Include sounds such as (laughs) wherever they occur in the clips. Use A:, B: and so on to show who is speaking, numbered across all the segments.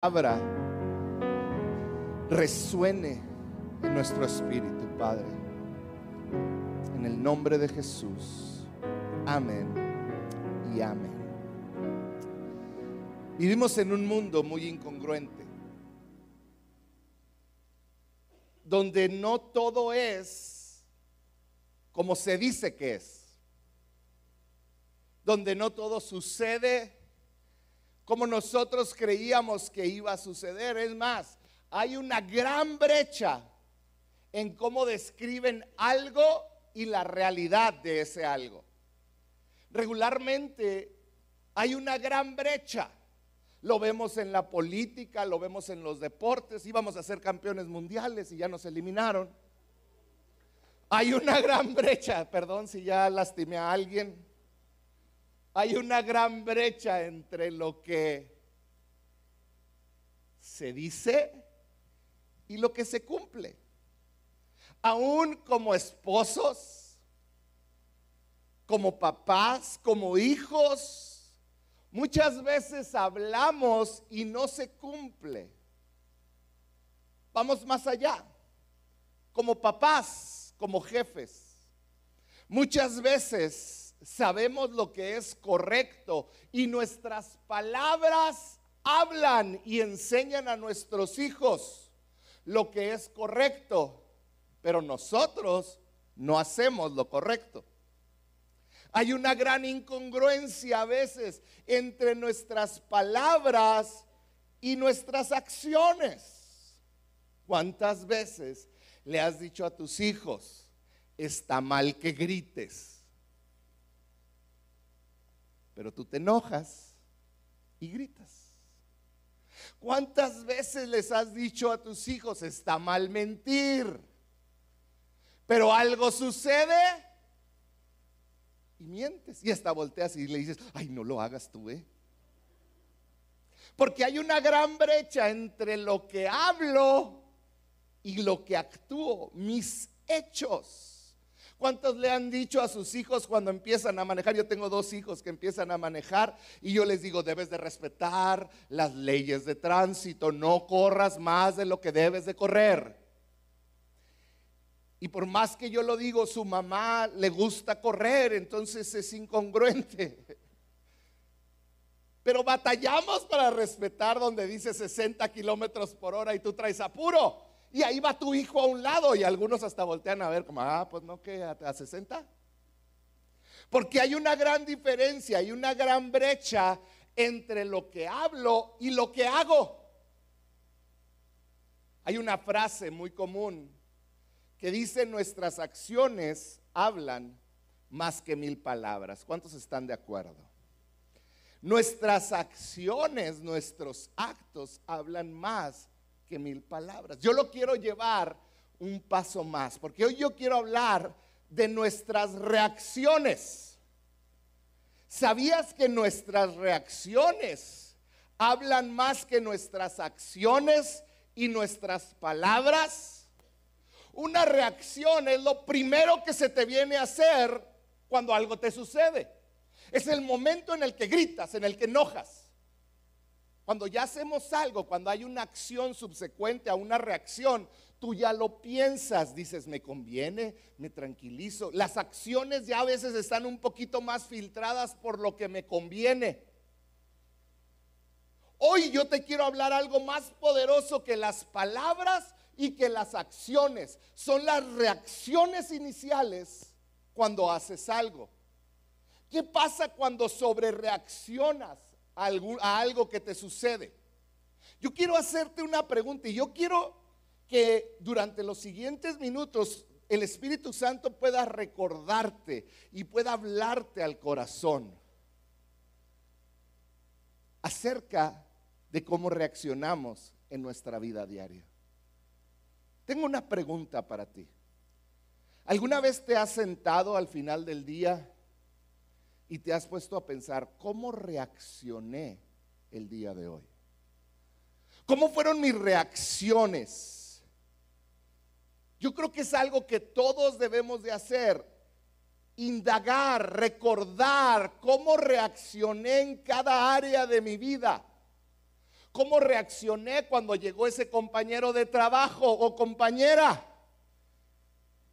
A: palabra resuene en nuestro espíritu, Padre. En el nombre de Jesús. Amén y amén. Vivimos en un mundo muy incongruente, donde no todo es como se dice que es, donde no todo sucede como nosotros creíamos que iba a suceder. Es más, hay una gran brecha en cómo describen algo y la realidad de ese algo. Regularmente hay una gran brecha. Lo vemos en la política, lo vemos en los deportes, íbamos a ser campeones mundiales y ya nos eliminaron. Hay una gran brecha, perdón si ya lastimé a alguien. Hay una gran brecha entre lo que se dice y lo que se cumple. Aún como esposos, como papás, como hijos, muchas veces hablamos y no se cumple. Vamos más allá. Como papás, como jefes, muchas veces sabemos lo que es correcto y nuestras palabras hablan y enseñan a nuestros hijos lo que es correcto, pero nosotros no hacemos lo correcto. Hay una gran incongruencia a veces entre nuestras palabras y nuestras acciones. ¿Cuántas veces le has dicho a tus hijos, está mal que grites? Pero tú te enojas y gritas. ¿Cuántas veces les has dicho a tus hijos, está mal mentir? Pero algo sucede y mientes. Y hasta volteas y le dices, ay, no lo hagas tú, ¿eh? Porque hay una gran brecha entre lo que hablo y lo que actúo, mis hechos. ¿Cuántos le han dicho a sus hijos cuando empiezan a manejar? Yo tengo dos hijos que empiezan a manejar y yo les digo, debes de respetar las leyes de tránsito, no corras más de lo que debes de correr. Y por más que yo lo digo, su mamá le gusta correr, entonces es incongruente. (laughs) Pero batallamos para respetar donde dice 60 kilómetros por hora y tú traes apuro. Y ahí va tu hijo a un lado y algunos hasta voltean a ver como, ah, pues no, que a, a 60. Porque hay una gran diferencia, hay una gran brecha entre lo que hablo y lo que hago. Hay una frase muy común que dice nuestras acciones hablan más que mil palabras. ¿Cuántos están de acuerdo? Nuestras acciones, nuestros actos hablan más que mil palabras. Yo lo quiero llevar un paso más, porque hoy yo quiero hablar de nuestras reacciones. ¿Sabías que nuestras reacciones hablan más que nuestras acciones y nuestras palabras? Una reacción es lo primero que se te viene a hacer cuando algo te sucede. Es el momento en el que gritas, en el que enojas. Cuando ya hacemos algo, cuando hay una acción subsecuente a una reacción, tú ya lo piensas, dices, me conviene, me tranquilizo. Las acciones ya a veces están un poquito más filtradas por lo que me conviene. Hoy yo te quiero hablar algo más poderoso que las palabras y que las acciones. Son las reacciones iniciales cuando haces algo. ¿Qué pasa cuando a algo que te sucede. Yo quiero hacerte una pregunta y yo quiero que durante los siguientes minutos el Espíritu Santo pueda recordarte y pueda hablarte al corazón acerca de cómo reaccionamos en nuestra vida diaria. Tengo una pregunta para ti. ¿Alguna vez te has sentado al final del día y te has puesto a pensar, ¿cómo reaccioné el día de hoy? ¿Cómo fueron mis reacciones? Yo creo que es algo que todos debemos de hacer. Indagar, recordar cómo reaccioné en cada área de mi vida. ¿Cómo reaccioné cuando llegó ese compañero de trabajo o compañera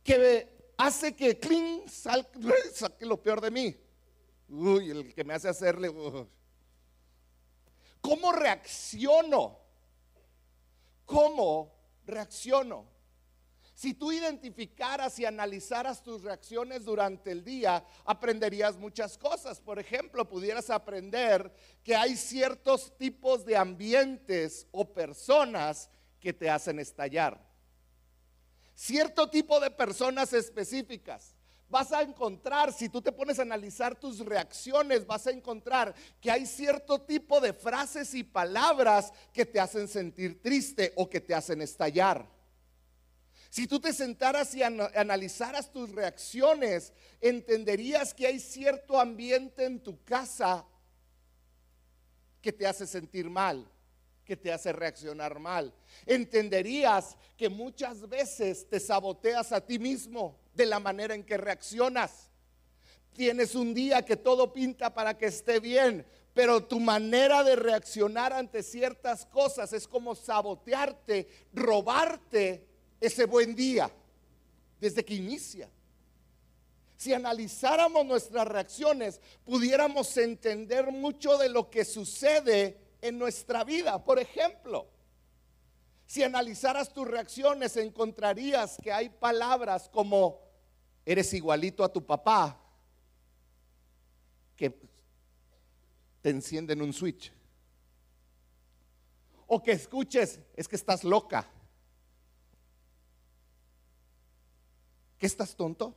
A: que hace que clean (laughs) saque lo peor de mí? Uy, el que me hace hacerle... ¿Cómo reacciono? ¿Cómo reacciono? Si tú identificaras y analizaras tus reacciones durante el día, aprenderías muchas cosas. Por ejemplo, pudieras aprender que hay ciertos tipos de ambientes o personas que te hacen estallar. Cierto tipo de personas específicas. Vas a encontrar, si tú te pones a analizar tus reacciones, vas a encontrar que hay cierto tipo de frases y palabras que te hacen sentir triste o que te hacen estallar. Si tú te sentaras y analizaras tus reacciones, entenderías que hay cierto ambiente en tu casa que te hace sentir mal, que te hace reaccionar mal. Entenderías que muchas veces te saboteas a ti mismo de la manera en que reaccionas. Tienes un día que todo pinta para que esté bien, pero tu manera de reaccionar ante ciertas cosas es como sabotearte, robarte ese buen día desde que inicia. Si analizáramos nuestras reacciones, pudiéramos entender mucho de lo que sucede en nuestra vida. Por ejemplo, si analizaras tus reacciones, encontrarías que hay palabras como eres igualito a tu papá, que te encienden un switch. O que escuches, es que estás loca. ¿Qué estás tonto?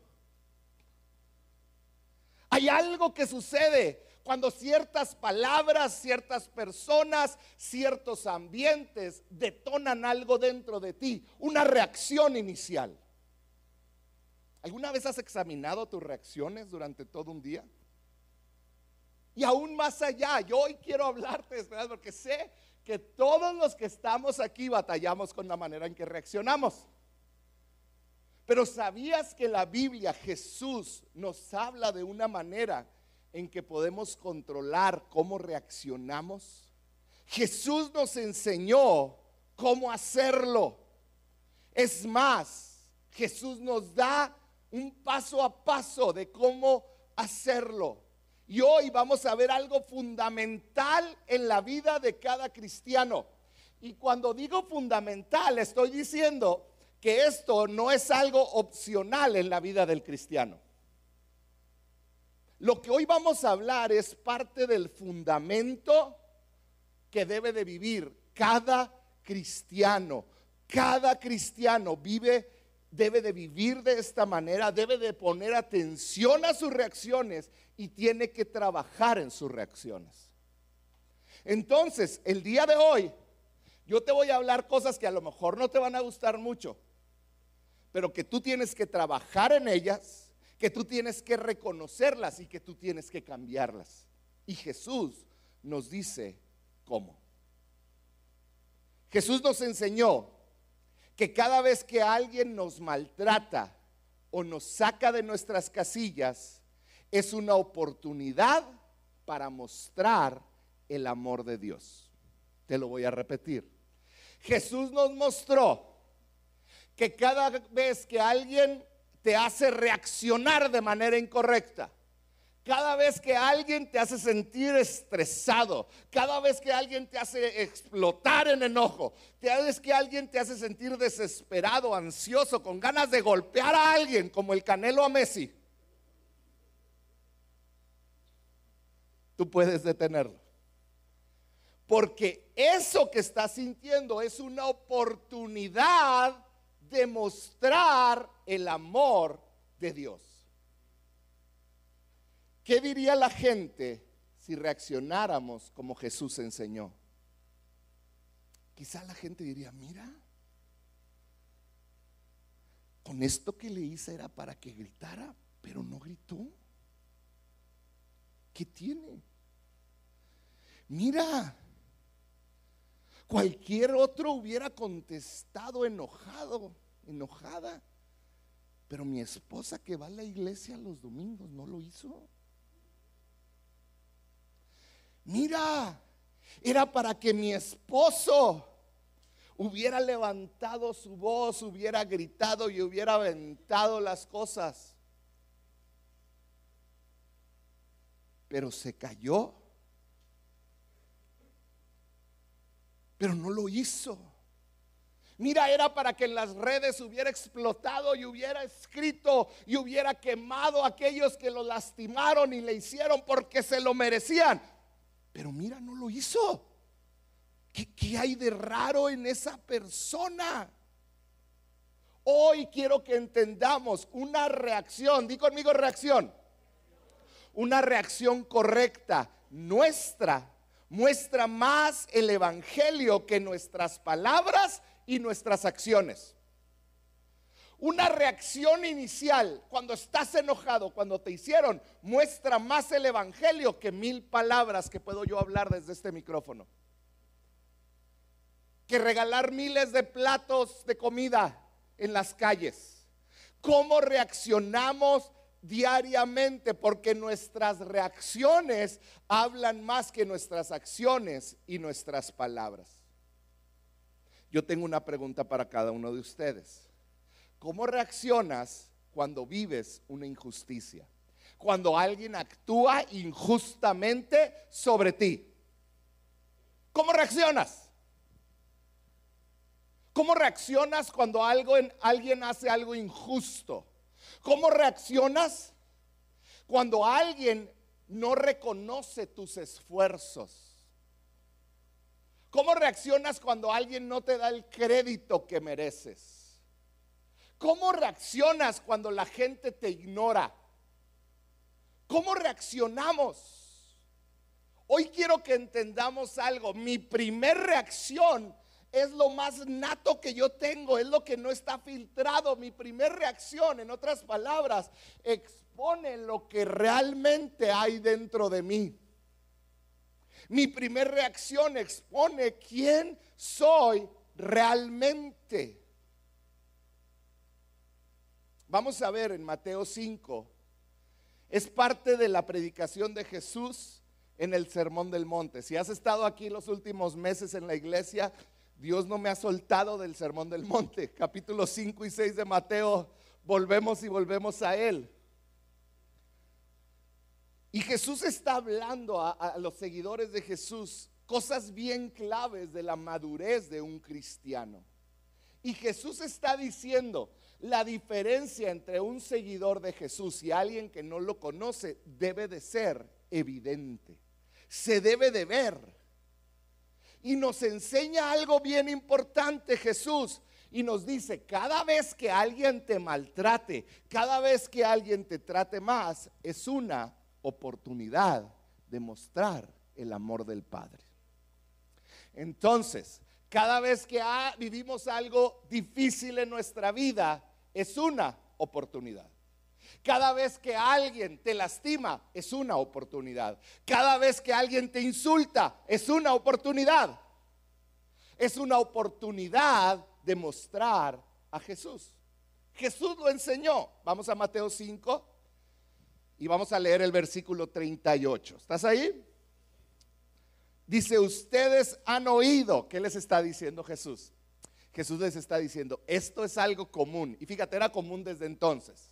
A: Hay algo que sucede cuando ciertas palabras, ciertas personas, ciertos ambientes detonan algo dentro de ti, una reacción inicial. ¿Alguna vez has examinado tus reacciones durante todo un día? Y aún más allá, yo hoy quiero hablarte, porque sé que todos los que estamos aquí batallamos con la manera en que reaccionamos. Pero ¿sabías que la Biblia, Jesús, nos habla de una manera en que podemos controlar cómo reaccionamos? Jesús nos enseñó cómo hacerlo. Es más, Jesús nos da un paso a paso de cómo hacerlo. Y hoy vamos a ver algo fundamental en la vida de cada cristiano. Y cuando digo fundamental, estoy diciendo que esto no es algo opcional en la vida del cristiano. Lo que hoy vamos a hablar es parte del fundamento que debe de vivir cada cristiano. Cada cristiano vive debe de vivir de esta manera, debe de poner atención a sus reacciones y tiene que trabajar en sus reacciones. Entonces, el día de hoy, yo te voy a hablar cosas que a lo mejor no te van a gustar mucho, pero que tú tienes que trabajar en ellas, que tú tienes que reconocerlas y que tú tienes que cambiarlas. Y Jesús nos dice cómo. Jesús nos enseñó que cada vez que alguien nos maltrata o nos saca de nuestras casillas, es una oportunidad para mostrar el amor de Dios. Te lo voy a repetir. Jesús nos mostró que cada vez que alguien te hace reaccionar de manera incorrecta, cada vez que alguien te hace sentir estresado, cada vez que alguien te hace explotar en enojo, cada vez que alguien te hace sentir desesperado, ansioso, con ganas de golpear a alguien como el Canelo a Messi, tú puedes detenerlo. Porque eso que estás sintiendo es una oportunidad demostrar el amor de Dios. ¿Qué diría la gente si reaccionáramos como Jesús enseñó? Quizá la gente diría, mira, con esto que le hice era para que gritara, pero no gritó. ¿Qué tiene? Mira, Cualquier otro hubiera contestado enojado, enojada. Pero mi esposa que va a la iglesia los domingos no lo hizo. Mira, Era para que mi esposo hubiera levantado su voz, hubiera gritado y hubiera aventado las cosas. Pero se cayó. Pero no lo hizo. Mira, era para que en las redes hubiera explotado y hubiera escrito y hubiera quemado a aquellos que lo lastimaron y le hicieron porque se lo merecían. Pero mira, no lo hizo. ¿Qué, hay de raro en esa persona? Hoy quiero que entendamos una reacción, di conmigo reacción, una reacción correcta nuestra muestra más el Evangelio que nuestras palabras y nuestras acciones. Una reacción inicial cuando estás enojado, cuando te hicieron, muestra más el Evangelio que mil palabras que puedo yo hablar desde este micrófono que regalar miles de platos de comida en las calles. ¿Cómo reaccionamos diariamente? Porque nuestras reacciones hablan más que nuestras acciones y nuestras palabras. Yo tengo una pregunta para cada uno de ustedes. ¿Cómo reaccionas cuando vives una injusticia? Cuando alguien actúa injustamente sobre ti. ¿Cómo reaccionas? ¿Cómo reaccionas cuando alguien hace algo injusto? ¿Cómo reaccionas cuando alguien no reconoce tus esfuerzos? ¿Cómo reaccionas cuando alguien no te da el crédito que mereces? ¿Cómo reaccionas cuando la gente te ignora? ¿Cómo reaccionamos? Hoy quiero que entendamos algo. Mi primer reacción es lo más nato que yo tengo, es lo que no está filtrado. Mi primera reacción, en otras palabras, expone lo que realmente hay dentro de mí. Mi primera reacción expone quién soy realmente. Vamos a ver en Mateo 5. Es parte de la predicación de Jesús en el Sermón del Monte. Si has estado aquí los últimos meses en la iglesia, Dios no me ha soltado del sermón del monte. (laughs) Capítulo 5 y 6 de Mateo, volvemos y volvemos a él. Y Jesús está hablando a, los seguidores de Jesús cosas bien claves de la madurez de un cristiano. Y Jesús está diciendo, la diferencia entre un seguidor de Jesús y alguien que no lo conoce debe de ser evidente. Se debe de ver. Y nos enseña algo bien importante Jesús. Y nos dice, cada vez que alguien te maltrate, cada vez que alguien te trate más, es una oportunidad de mostrar el amor del Padre. Entonces, cada vez que vivimos algo difícil en nuestra vida, es una oportunidad. Cada vez que alguien te lastima, es una oportunidad. Cada vez que alguien te insulta, es una oportunidad. Es una oportunidad de mostrar a Jesús. Jesús lo enseñó. Vamos a Mateo 5 y vamos a leer el versículo 38. ¿Estás ahí? Dice, ustedes han oído, ¿qué les está diciendo Jesús? Jesús les está diciendo, esto es algo común. Y fíjate, era común desde entonces.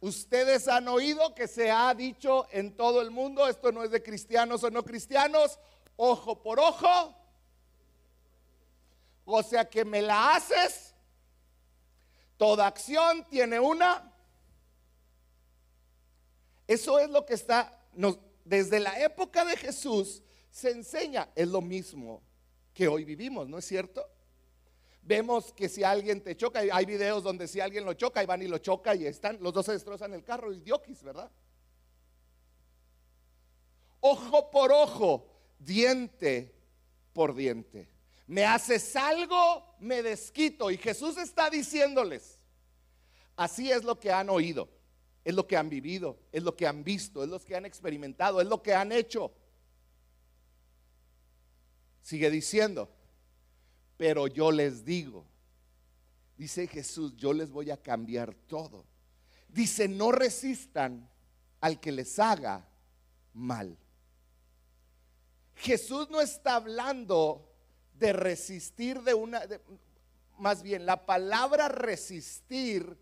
A: Ustedes han oído que se ha dicho en todo el mundo, esto no es de cristianos o no cristianos, ojo por ojo. O sea que me la haces. Toda acción tiene una. Eso es lo que está, desde la época de Jesús se enseña, es lo mismo que hoy vivimos, ¿no es cierto? Vemos que si alguien te choca, hay videos donde si alguien lo choca y van y lo choca y están, los dos se destrozan el carro y diokis, ¿verdad? Ojo por ojo, diente por diente. Me haces algo, me desquito. Y Jesús está diciéndoles, así es lo que han oído, es lo que han vivido, es lo que han visto, es lo que han experimentado, es lo que han hecho. Sigue diciendo, pero yo les digo, dice Jesús, yo les voy a cambiar todo. Dice, no resistan al que les haga mal. Jesús no está hablando de resistir de una, más bien, la palabra resistir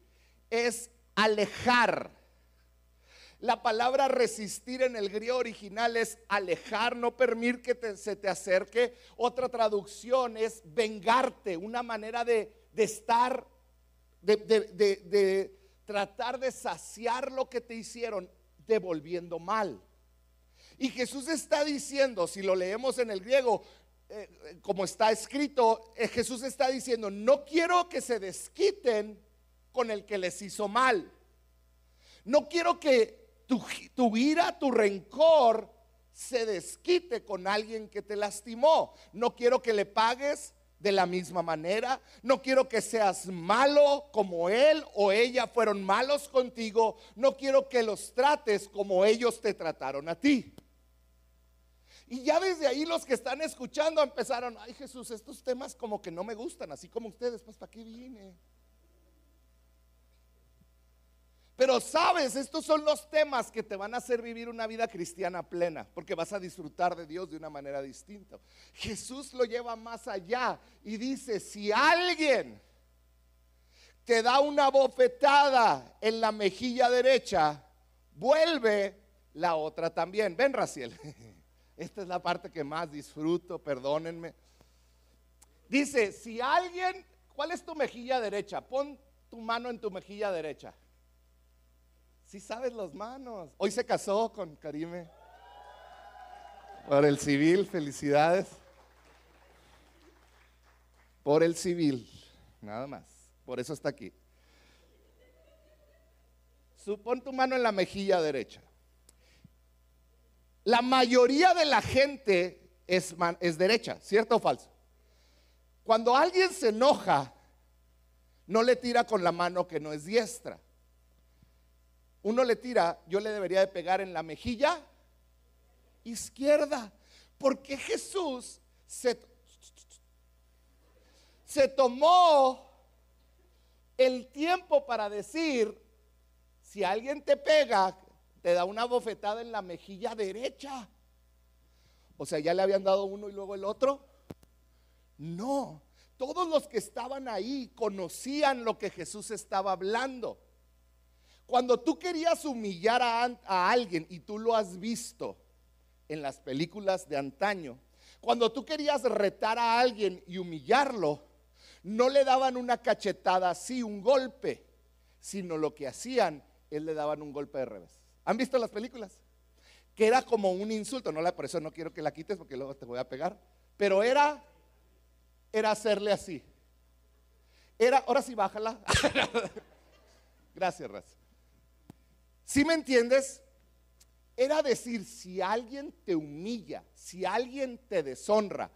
A: es alejar. La palabra resistir en el griego original es alejar, no permitir que se te acerque. Otra traducción es vengarte, una manera de, estar, de, de tratar de saciar lo que te hicieron devolviendo mal. Y Jesús está diciendo, si lo leemos en el griego, eh, como está escrito, eh, Jesús está diciendo, no quiero que se desquiten con el que les hizo mal. No quiero que tu, ira, tu rencor se desquite con alguien que te lastimó. No quiero que le pagues de la misma manera. No quiero que seas malo como él o ella fueron malos contigo. No quiero que los trates como ellos te trataron a ti. Y ya desde ahí los que están escuchando empezaron, ay Jesús, estos temas como que no me gustan, así como ustedes, pues ¿para qué vine? Pero sabes, estos son los temas que te van a hacer vivir una vida cristiana plena, porque vas a disfrutar de Dios de una manera distinta. Jesús lo lleva más allá y dice, si alguien te da una bofetada en la mejilla derecha, vuelve la otra también. Ven, Raciel. (laughs) Esta es la parte que más disfruto, perdónenme. Dice, si alguien, ¿cuál es tu mejilla derecha? Pon tu mano en tu mejilla derecha. Si sabes las manos. Hoy se casó con Karime. Por el civil, felicidades. Por el civil, nada más. Por eso está aquí. Pon tu mano en la mejilla derecha. La mayoría de la gente es, es derecha, ¿cierto o falso? Cuando alguien se enoja, no le tira con la mano que no es diestra. Uno le tira, yo le debería de pegar en la mejilla izquierda, porque Jesús se, se tomó el tiempo para decir, si alguien te pega, te da una bofetada en la mejilla derecha. O sea, ya le habían dado uno y luego el otro. No, todos los que estaban ahí conocían lo que Jesús estaba hablando. Cuando tú querías humillar a, a, alguien y tú lo has visto en las películas de antaño, cuando tú querías retar a alguien y humillarlo, no le daban una cachetada así, un golpe, sino lo que hacían, él le daban un golpe de revés. ¿Han visto las películas? Que era como un insulto, no la, por eso no quiero que la quites porque luego te voy a pegar. Pero era, era hacerle así. Era, ahora sí, bájala. (laughs) Gracias, Raz. ¿Sí me entiendes? Era decir, si alguien te humilla, si alguien te deshonra,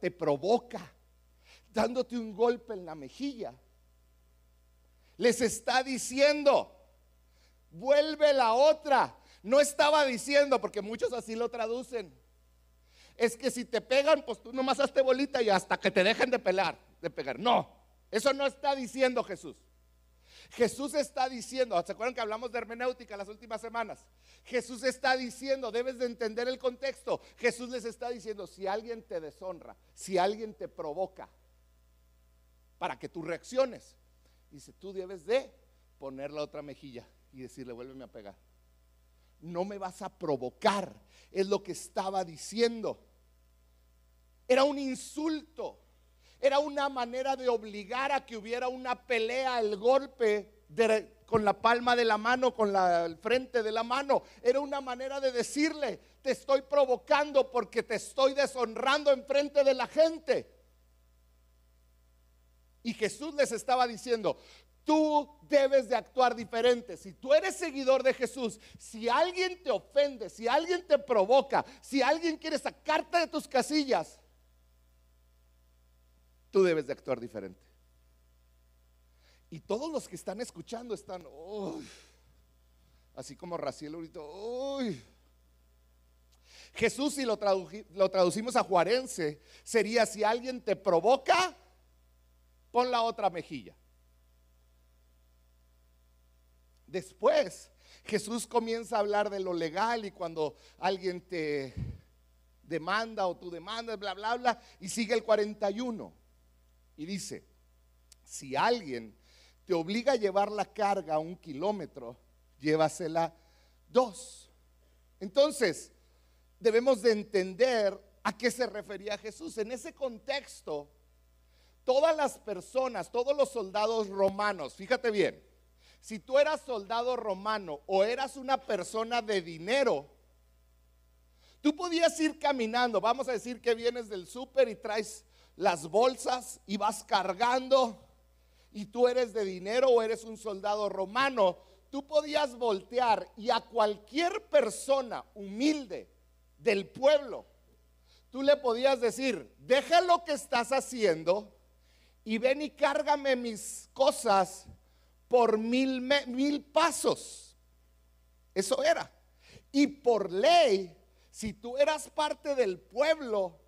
A: te provoca, dándote un golpe en la mejilla, les está diciendo, vuelve la otra. No estaba diciendo, porque muchos así lo traducen. Es que si te pegan, pues tú nomás hazte bolita y hasta que te dejen de pelar, de pegar. No, eso no está diciendo Jesús. Jesús está diciendo, ¿se acuerdan que hablamos de hermenéutica las últimas semanas? Jesús está diciendo, debes de entender el contexto. Jesús les está diciendo, si alguien te deshonra, si alguien te provoca, para que tú reacciones, dice, tú debes de poner la otra mejilla y decirle, vuélveme a pegar. No me vas a provocar, es lo que estaba diciendo. Era un insulto, era una manera de obligar a que hubiera una pelea, el golpe con la palma de la mano, con la, el frente de la mano. Era una manera de decirle, te estoy provocando porque te estoy deshonrando en frente de la gente. Y Jesús les estaba diciendo, tú debes de actuar diferente. Si tú eres seguidor de Jesús, si alguien te ofende, si alguien te provoca, si alguien quiere sacarte de tus casillas, tú debes de actuar diferente. Y todos los que están escuchando están, así como Raciel ahorita, Jesús, si lo, lo traducimos a juarense, sería si alguien te provoca, pon la otra mejilla. Después Jesús comienza a hablar de lo legal y cuando alguien te demanda o tu demanda, bla, bla, bla, y sigue el 41. Y dice, si alguien te obliga a llevar la carga un kilómetro, llévasela dos. Entonces, debemos de entender a qué se refería Jesús. En ese contexto, todas las personas, todos los soldados romanos, fíjate bien, si tú eras soldado romano o eras una persona de dinero, tú podías ir caminando, vamos a decir que vienes del súper y traes las bolsas y vas cargando y tú eres de dinero o eres un soldado romano, tú podías voltear y a cualquier persona humilde del pueblo, tú le podías decir, deja lo que estás haciendo y ven y cárgame mis cosas por mil, mil pasos. Eso era. Y por ley, si tú eras parte del pueblo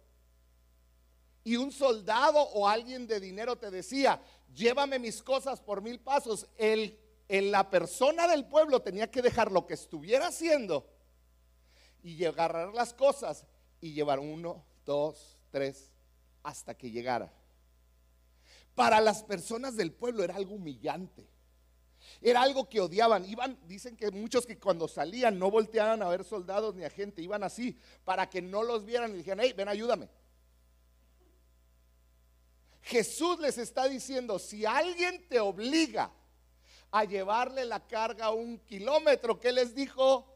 A: y un soldado o alguien de dinero te decía, llévame mis cosas por mil pasos, el, la persona del pueblo tenía que dejar lo que estuviera haciendo y agarrar las cosas y llevar uno, dos, tres, hasta que llegara. Para las personas del pueblo era algo humillante. Era algo que odiaban. Iban, dicen que muchos que cuando salían no volteaban a ver soldados ni a gente, iban así para que no los vieran y dijeran, hey, ven, ayúdame. Jesús les está diciendo, si alguien te obliga a llevarle la carga un kilómetro, ¿qué les dijo?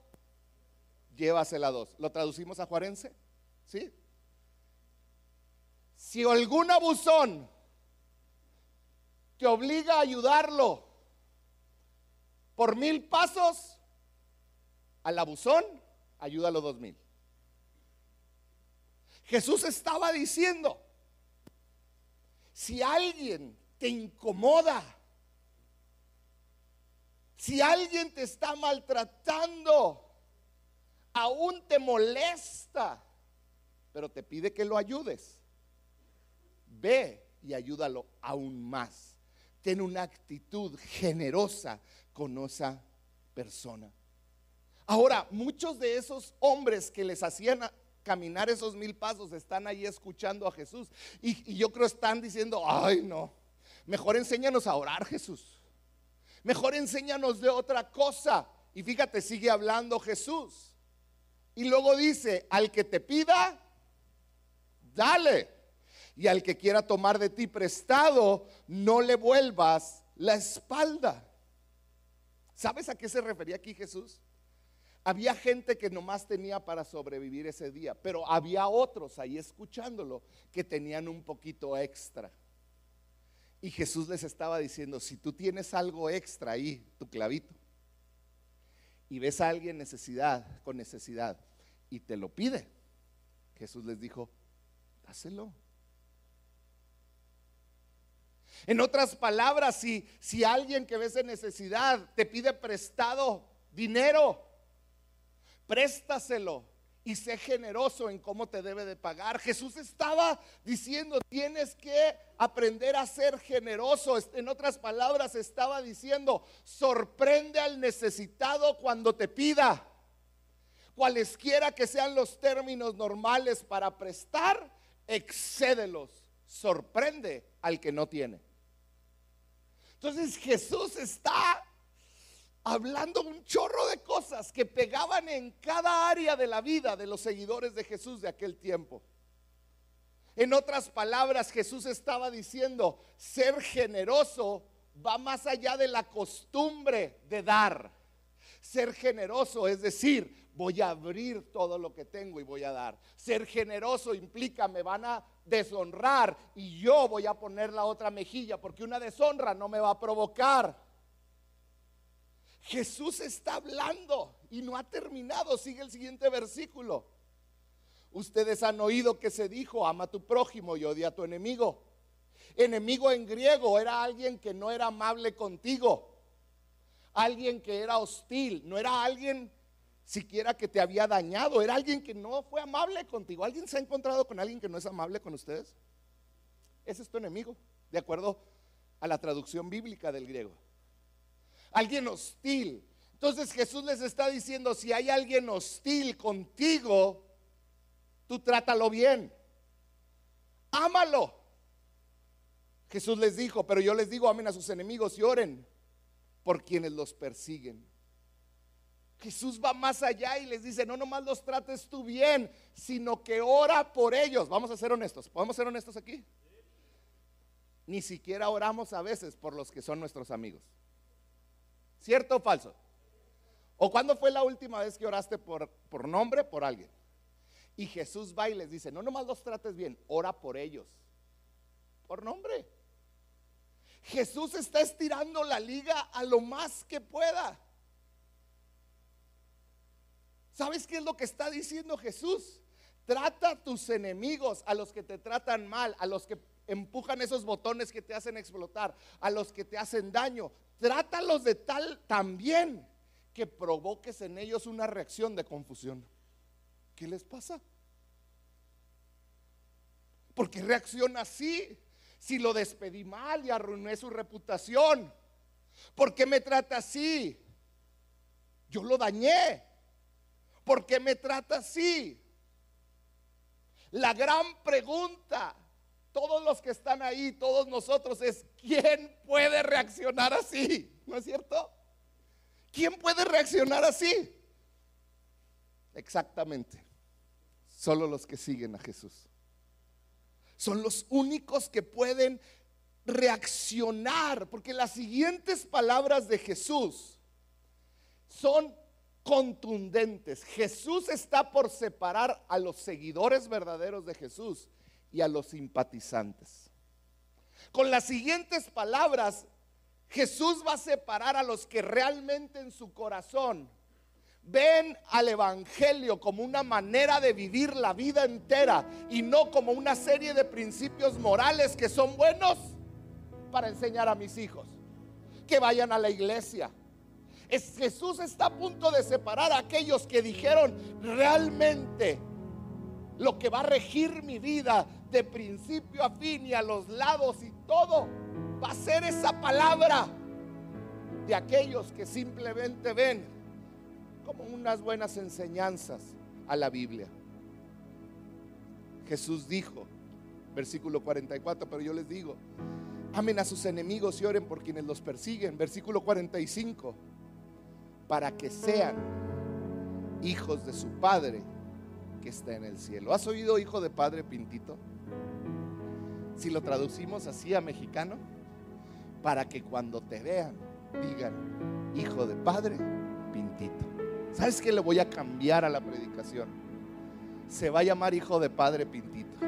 A: Llévasela dos. ¿Lo traducimos a Juarense? ¿Sí? Si algún abusón te obliga a ayudarlo por mil pasos, al abusón, ayúdalo dos mil. Jesús estaba diciendo, si alguien te incomoda, si alguien te está maltratando, aún te molesta, pero te pide que lo ayudes, ve y ayúdalo aún más. Ten una actitud generosa con esa persona. Ahora, muchos de esos hombres que les hacían caminar esos mil pasos están ahí escuchando a Jesús. Y, yo creo están diciendo, ay no, mejor enséñanos a orar Jesús. Mejor enséñanos de otra cosa. Y fíjate, sigue hablando Jesús. Y luego dice, al que te pida, dale. Y al que quiera tomar de ti prestado, no le vuelvas la espalda. ¿Sabes a qué se refería aquí Jesús? Había gente que nomás tenía para sobrevivir ese día, pero había otros ahí escuchándolo que tenían un poquito extra. Y Jesús les estaba diciendo, si tú tienes algo extra ahí, tu clavito, y ves a alguien necesidad, con necesidad, y te lo pide, Jesús les dijo, dáselo. En otras palabras, si, si alguien que ves en necesidad te pide prestado dinero, préstaselo y sé generoso en cómo te debe de pagar. Jesús estaba diciendo, tienes que aprender a ser generoso. En otras palabras, estaba diciendo, sorprende al necesitado cuando te pida. Cualesquiera que sean los términos normales para prestar, excédelos. Sorprende al que no tiene. Entonces Jesús está hablando un chorro de cosas que pegaban en cada área de la vida de los seguidores de Jesús de aquel tiempo. En otras palabras, Jesús estaba diciendo, ser generoso va más allá de la costumbre de dar. Ser generoso es decir, voy a abrir todo lo que tengo y voy a dar. Ser generoso implica me van a deshonrar y yo voy a poner la otra mejilla porque una deshonra no me va a provocar. Jesús está hablando y no ha terminado. Sigue el siguiente versículo. Ustedes han oído que se dijo, ama a tu prójimo y odia a tu enemigo. Enemigo en griego era alguien que no era amable contigo. Alguien que era hostil. No era alguien siquiera que te había dañado. Era alguien que no fue amable contigo. ¿Alguien se ha encontrado con alguien que no es amable con ustedes? Ese es tu enemigo, de acuerdo a la traducción bíblica del griego alguien hostil. Entonces Jesús les está diciendo, si hay alguien hostil contigo, tú trátalo bien. Ámalo. Jesús les dijo, pero yo les digo, amen a sus enemigos y oren por quienes los persiguen. Jesús va más allá y les dice, no nomás los trates tú bien, sino que ora por ellos. Vamos a ser honestos. ¿Podemos ser honestos aquí? Ni siquiera oramos a veces por los que son nuestros amigos. ¿Cierto o falso? ¿O cuándo fue la última vez que oraste por, por nombre, por alguien? Y Jesús va y les dice, no nomás los trates bien, ora por ellos. Por nombre. Jesús está estirando la liga a lo más que pueda. ¿Sabes qué es lo que está diciendo Jesús? Trata a tus enemigos, a los que te tratan mal, a los que empujan esos botones que te hacen explotar, a los que te hacen daño. Trátalos de tal también que provoques en ellos una reacción de confusión. ¿Qué les pasa? ¿Por qué reacciona así? Si lo despedí mal y arruiné su reputación. ¿Por qué me trata así? Yo lo dañé. ¿Por qué me trata así? La gran pregunta, todos los que están ahí, todos nosotros, es ¿quién puede reaccionar así? ¿No es cierto? ¿Quién puede reaccionar así? Exactamente. Solo los que siguen a Jesús. Son los únicos que pueden reaccionar, porque las siguientes palabras de Jesús son contundentes. Jesús está por separar a los seguidores verdaderos de Jesús y a los simpatizantes. Con las siguientes palabras, Jesús va a separar a los que realmente en su corazón ven al Evangelio como una manera de vivir la vida entera y no como una serie de principios morales que son buenos para enseñar a mis hijos. Que vayan a la iglesia. Es, Jesús está a punto de separar a aquellos que dijeron realmente lo que va a regir mi vida de principio a fin y a los lados y todo va a ser esa palabra de aquellos que simplemente ven como unas buenas enseñanzas a la Biblia. Jesús dijo, versículo 44, pero yo les digo, amen a sus enemigos y oren por quienes los persiguen. Versículo 45, para que sean hijos de su Padre que está en el cielo. ¿Has oído hijo de Padre Pintito? Si lo traducimos así a mexicano, para que cuando te vean digan, hijo de Padre Pintito. ¿Sabes qué le voy a cambiar a la predicación? Se va a llamar hijo de padre Pintito.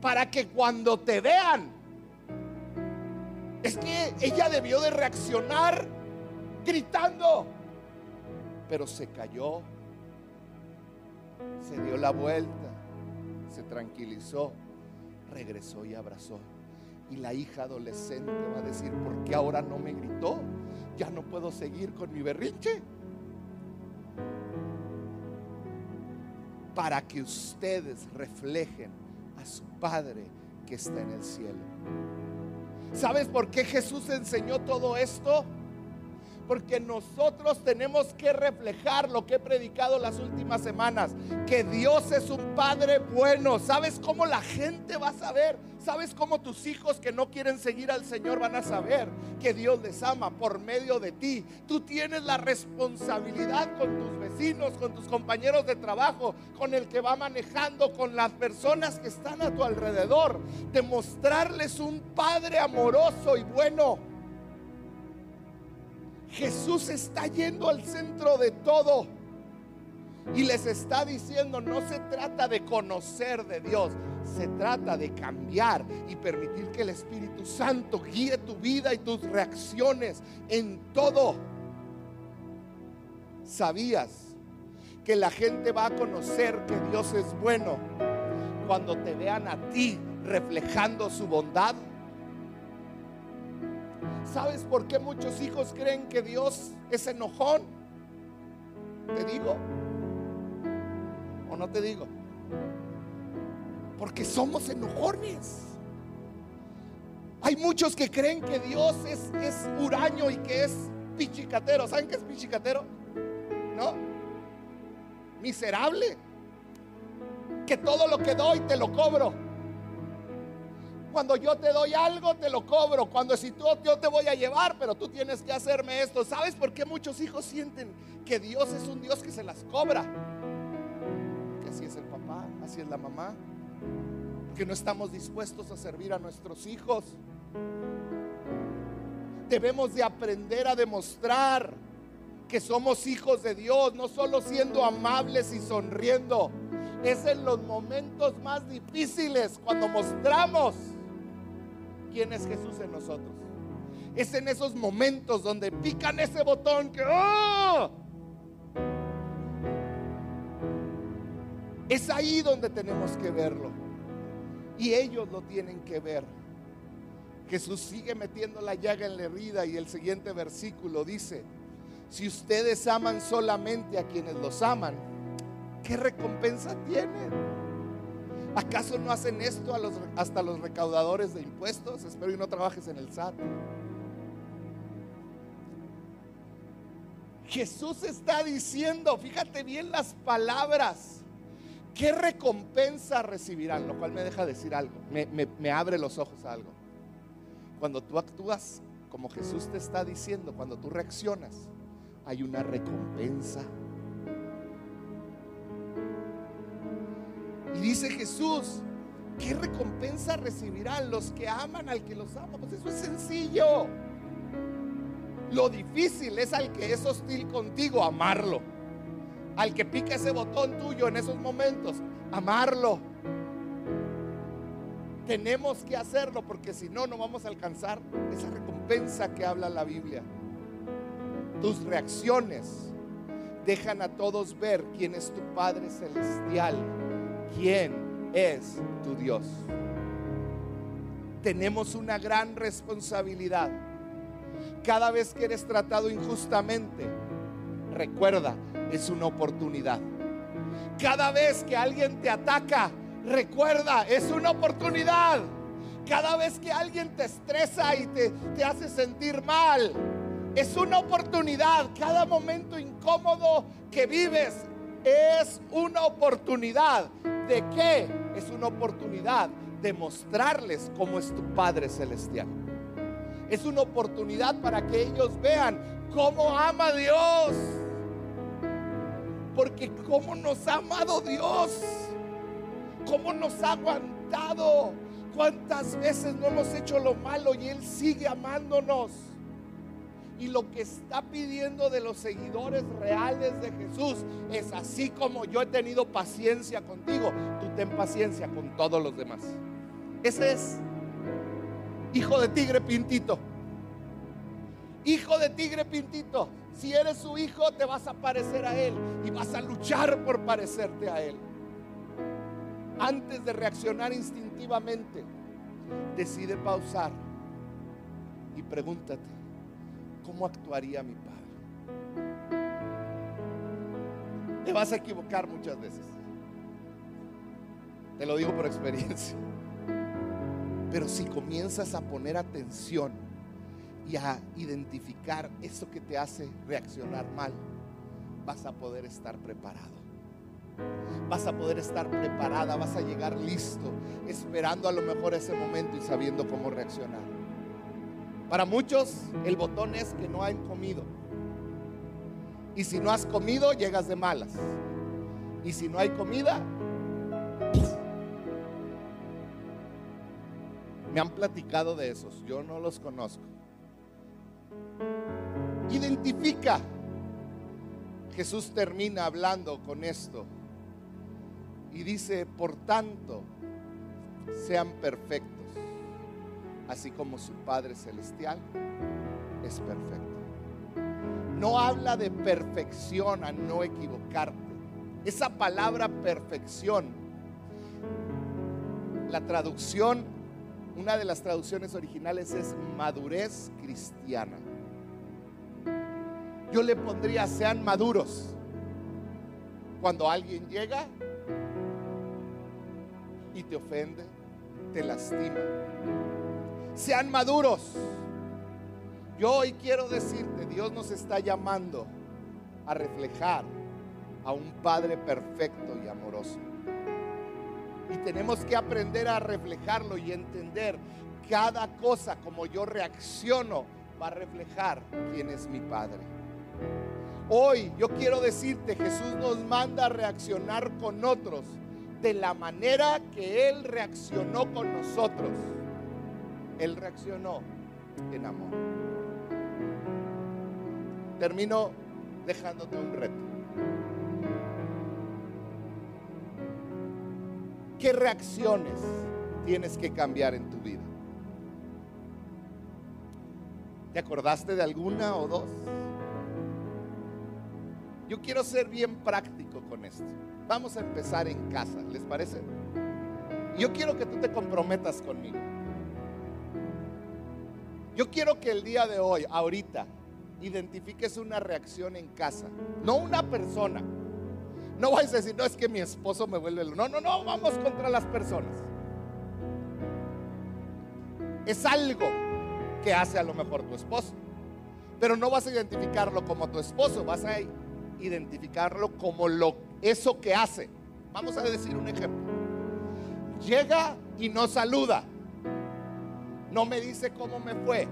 A: Para que cuando te vean, es que ella debió de reaccionar gritando, pero se cayó, se dio la vuelta, se tranquilizó, regresó y abrazó. Y la hija adolescente va a decir, ¿por qué ahora no me gritó? Ya no puedo seguir con mi berrinche. Para que ustedes reflejen a su Padre que está en el cielo. ¿Sabes por qué Jesús enseñó todo esto? Porque nosotros tenemos que reflejar lo que he predicado las últimas semanas, que Dios es un Padre bueno. ¿Sabes cómo la gente va a saber? ¿Sabes cómo tus hijos que no quieren seguir al Señor van a saber que Dios les ama por medio de ti? Tú tienes la responsabilidad con tus vecinos, con tus compañeros de trabajo, con el que va manejando, con las personas que están a tu alrededor, de mostrarles un Padre amoroso y bueno. Jesús está yendo al centro de todo. Y les está diciendo, no se trata de conocer de Dios, se trata de cambiar y permitir que el Espíritu Santo guíe tu vida y tus reacciones en todo. ¿Sabías que la gente va a conocer que Dios es bueno cuando te vean a ti reflejando su bondad? ¿Sabes por qué muchos hijos creen que Dios es enojón? ¿Te digo? ¿O no te digo? Porque somos enojones. Hay muchos que creen que Dios es, es huraño y que es pichicatero. ¿Saben qué es pichicatero? ¿No? Miserable. que todo lo que doy te lo cobro. Cuando yo te doy algo, te lo cobro. Cuando si tú, yo te voy a llevar, pero tú tienes que hacerme esto. ¿Sabes por qué muchos hijos sienten que Dios es un Dios que se las cobra? Que así es el papá, así es la mamá. Que no estamos dispuestos a servir a nuestros hijos. Debemos de aprender a demostrar que somos hijos de Dios, no solo siendo amables y sonriendo. Es en los momentos más difíciles cuando mostramos quién es Jesús en nosotros. Es en esos momentos donde pican ese botón que ¡oh! Es ahí donde tenemos que verlo. Y ellos lo tienen que ver. Jesús sigue metiendo la llaga en la herida y el siguiente versículo dice, si ustedes aman solamente a quienes los aman, ¿qué recompensa tienen? ¿Acaso no hacen esto hasta los recaudadores de impuestos? Espero que no trabajes en el SAT. Jesús está diciendo, fíjate bien las palabras, ¿qué recompensa recibirán? Lo cual me deja decir algo, me, me abre los ojos a algo. Cuando tú actúas como Jesús te está diciendo, cuando tú reaccionas, hay una recompensa. Y dice Jesús, ¿qué recompensa recibirán los que aman al que los ama? Pues eso es sencillo. Lo difícil es al que es hostil contigo, amarlo. Al que pica ese botón tuyo en esos momentos, amarlo. Tenemos que hacerlo porque si no, no vamos a alcanzar esa recompensa que habla la Biblia. Tus reacciones dejan a todos ver quién es tu Padre Celestial quién es tu Dios. Tenemos una gran responsabilidad. Cada vez que eres tratado injustamente, recuerda, es una oportunidad. Cada vez que alguien te ataca, recuerda, es una oportunidad. Cada vez que alguien te estresa y te, te hace sentir mal, es una oportunidad. Cada momento incómodo que vives es una oportunidad. ¿De qué? Es una oportunidad de mostrarles cómo es tu Padre Celestial. Es una oportunidad para que ellos vean cómo ama Dios. Porque cómo nos ha amado Dios. Cómo nos ha aguantado. Cuántas veces no hemos hecho lo malo y Él sigue amándonos. Y lo que está pidiendo de los seguidores reales de Jesús es así como yo he tenido paciencia contigo, tú ten paciencia con todos los demás. Ese es hijo de tigre pintito. Hijo de tigre pintito. Si eres su hijo, te vas a parecer a él y vas a luchar por parecerte a él. Antes de reaccionar instintivamente, decide pausar y pregúntate, ¿cómo actuaría mi padre? Te vas a equivocar muchas veces. Te lo digo por experiencia. Pero si comienzas a poner atención y a identificar eso que te hace reaccionar mal, vas a poder estar preparado. Vas a poder estar preparada, vas a llegar listo, esperando a lo mejor ese momento y sabiendo cómo reaccionar. Para muchos el botón es que no han comido. Y si no has comido, llegas de malas. Y si no hay comida, me han platicado de esos. Yo no los conozco. Identifica. Jesús termina hablando con esto. Y dice, por tanto, sean perfectos así como su Padre Celestial es perfecto. No habla de perfección a no equivocarte. Esa palabra perfección, la traducción, una de las traducciones originales es madurez cristiana. Yo le pondría, sean maduros. Cuando alguien llega y te ofende, te lastima, sean maduros. Yo hoy quiero decirte, Dios nos está llamando a reflejar a un Padre perfecto y amoroso. Y tenemos que aprender a reflejarlo y entender cada cosa como yo reacciono va a reflejar quién es mi Padre. Hoy yo quiero decirte, Jesús nos manda a reaccionar con otros de la manera que Él reaccionó con nosotros. Él reaccionó en amor. Termino dejándote un reto. ¿Qué reacciones tienes que cambiar en tu vida? ¿Te acordaste de alguna o dos? Yo quiero ser bien práctico con esto. Vamos a empezar en casa, ¿les parece? Yo quiero que tú te comprometas conmigo. Yo quiero que el día de hoy, ahorita, identifiques una reacción en casa, no una persona. No vais a decir, no es que mi esposo me vuelve. No, no, no, vamos contra las personas. Es algo que hace a lo mejor tu esposo, pero no vas a identificarlo como tu esposo, vas a identificarlo como lo eso que hace. Vamos a decir un ejemplo. Llega y no saluda. No me dice cómo me fue.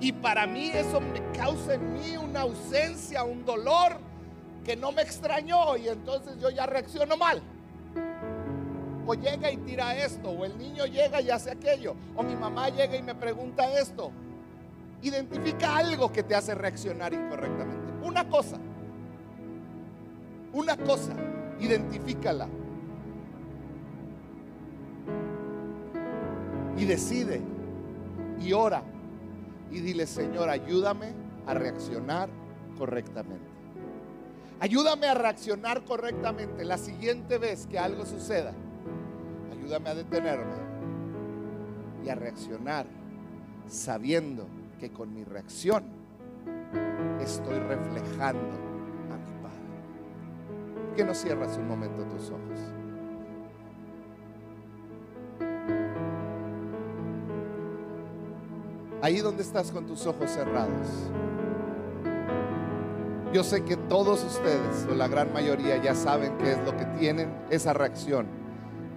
A: Y para mí eso me causa en mí una ausencia, un dolor que no me extrañó y entonces yo ya reacciono mal. O llega y tira esto, o el niño llega y hace aquello, o mi mamá llega y me pregunta esto. Identifica algo que te hace reaccionar incorrectamente. Una cosa. Una cosa. Identifícala. Y decide. Y ora. Y dile, Señor, ayúdame a reaccionar correctamente. Ayúdame a reaccionar correctamente la siguiente vez que algo suceda. Ayúdame a detenerme y a reaccionar sabiendo que con mi reacción estoy reflejando a mi Padre. ¿Por qué no cierras un momento tus ojos? Ahí donde estás con tus ojos cerrados. Yo sé que todos ustedes, o la gran mayoría, ya saben qué es lo que tienen esa reacción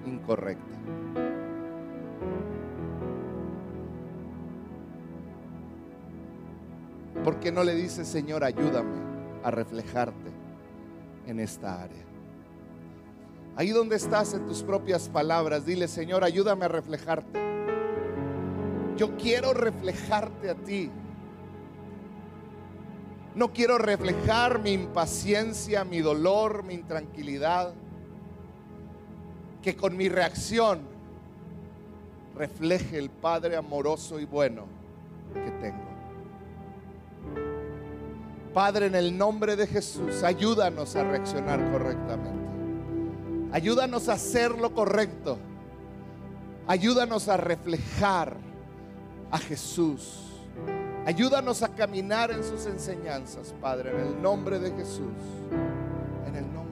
A: incorrecta. ¿Por qué no le dices, Señor, ayúdame a reflejarte en esta área? Ahí donde estás en tus propias palabras, dile, Señor, ayúdame a reflejarte. Yo quiero reflejarte a ti. No quiero reflejar mi impaciencia, mi dolor, mi intranquilidad. Que con mi reacción refleje el Padre amoroso y bueno que tengo. Padre, en el nombre de Jesús, ayúdanos a reaccionar correctamente. Ayúdanos a hacer lo correcto. Ayúdanos a reflejar a Jesús. Ayúdanos a caminar en sus enseñanzas, Padre, en el nombre de Jesús. En el nombre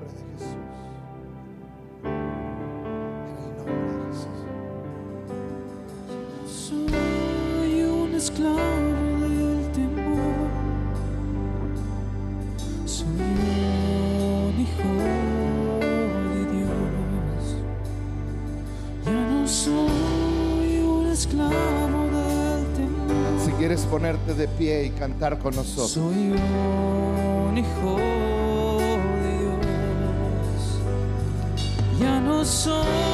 A: pie y cantar con nosotros.
B: Soy un hijo de Dios. Ya no soy